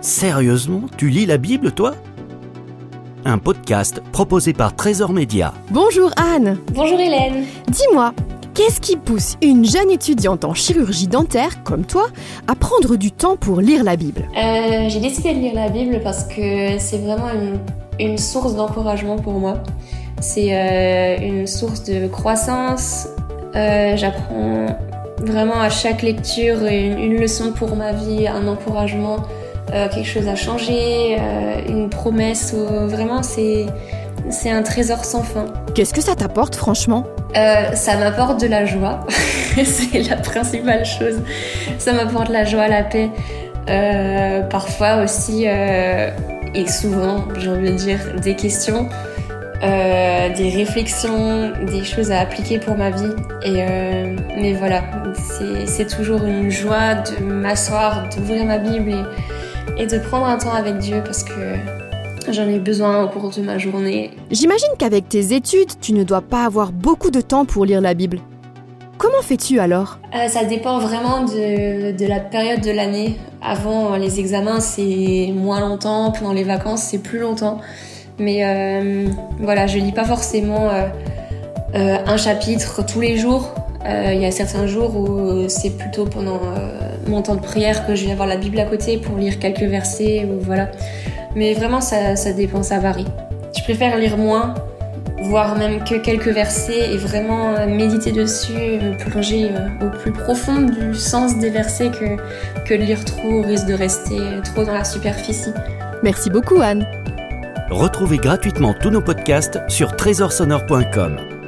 Sérieusement, tu lis la Bible, toi? Un podcast proposé par Trésor Média. Bonjour Anne. Bonjour Hélène. Dis-moi, qu'est-ce qui pousse une jeune étudiante en chirurgie dentaire comme toi à prendre du temps pour lire la Bible? Euh, J'ai décidé de lire la Bible parce que c'est vraiment une, une source d'encouragement pour moi. C'est euh, une source de croissance. Euh, J'apprends vraiment à chaque lecture une, une leçon pour ma vie, un encouragement, euh, quelque chose à changer, euh, une promesse. ou- vraiment, c'est c'est un trésor sans fin. Qu'est-ce que ça t'apporte franchement? Euh, ça m'apporte de la joie, c'est la principale chose. Ça m'apporte la joie, la paix. Parfois aussi, et souvent, j'ai envie de dire, des questions, euh, des réflexions, des choses à appliquer pour ma vie. Et euh, mais voilà, c'est c'est toujours une joie de m'asseoir, d'ouvrir ma Bible et, et de prendre un temps avec Dieu parce que j'en ai besoin au cours de ma journée J'imagine qu'avec tes études, tu ne dois pas avoir beaucoup de temps pour lire la Bible. Comment fais-tu alors? Euh, ça dépend vraiment de, de la période de l'année. Avant les examens, c'est moins longtemps. Pendant les vacances, c'est plus longtemps. Mais euh, voilà, je lis pas forcément euh, euh, un chapitre tous les jours. Euh, Il y a certains jours où c'est plutôt pendant euh, mon temps de prière que je vais avoir la Bible à côté pour lire quelques versets ou voilà. Mais vraiment, ça, ça dépend, ça varie. Je préfère lire moins voire même que quelques versets et vraiment euh, méditer dessus, me plonger euh, au plus profond du sens des versets que, que de lire trop au risque de rester trop dans la superficie. Merci beaucoup Anne. Retrouvez gratuitement tous nos podcasts sur trésorsonore.com.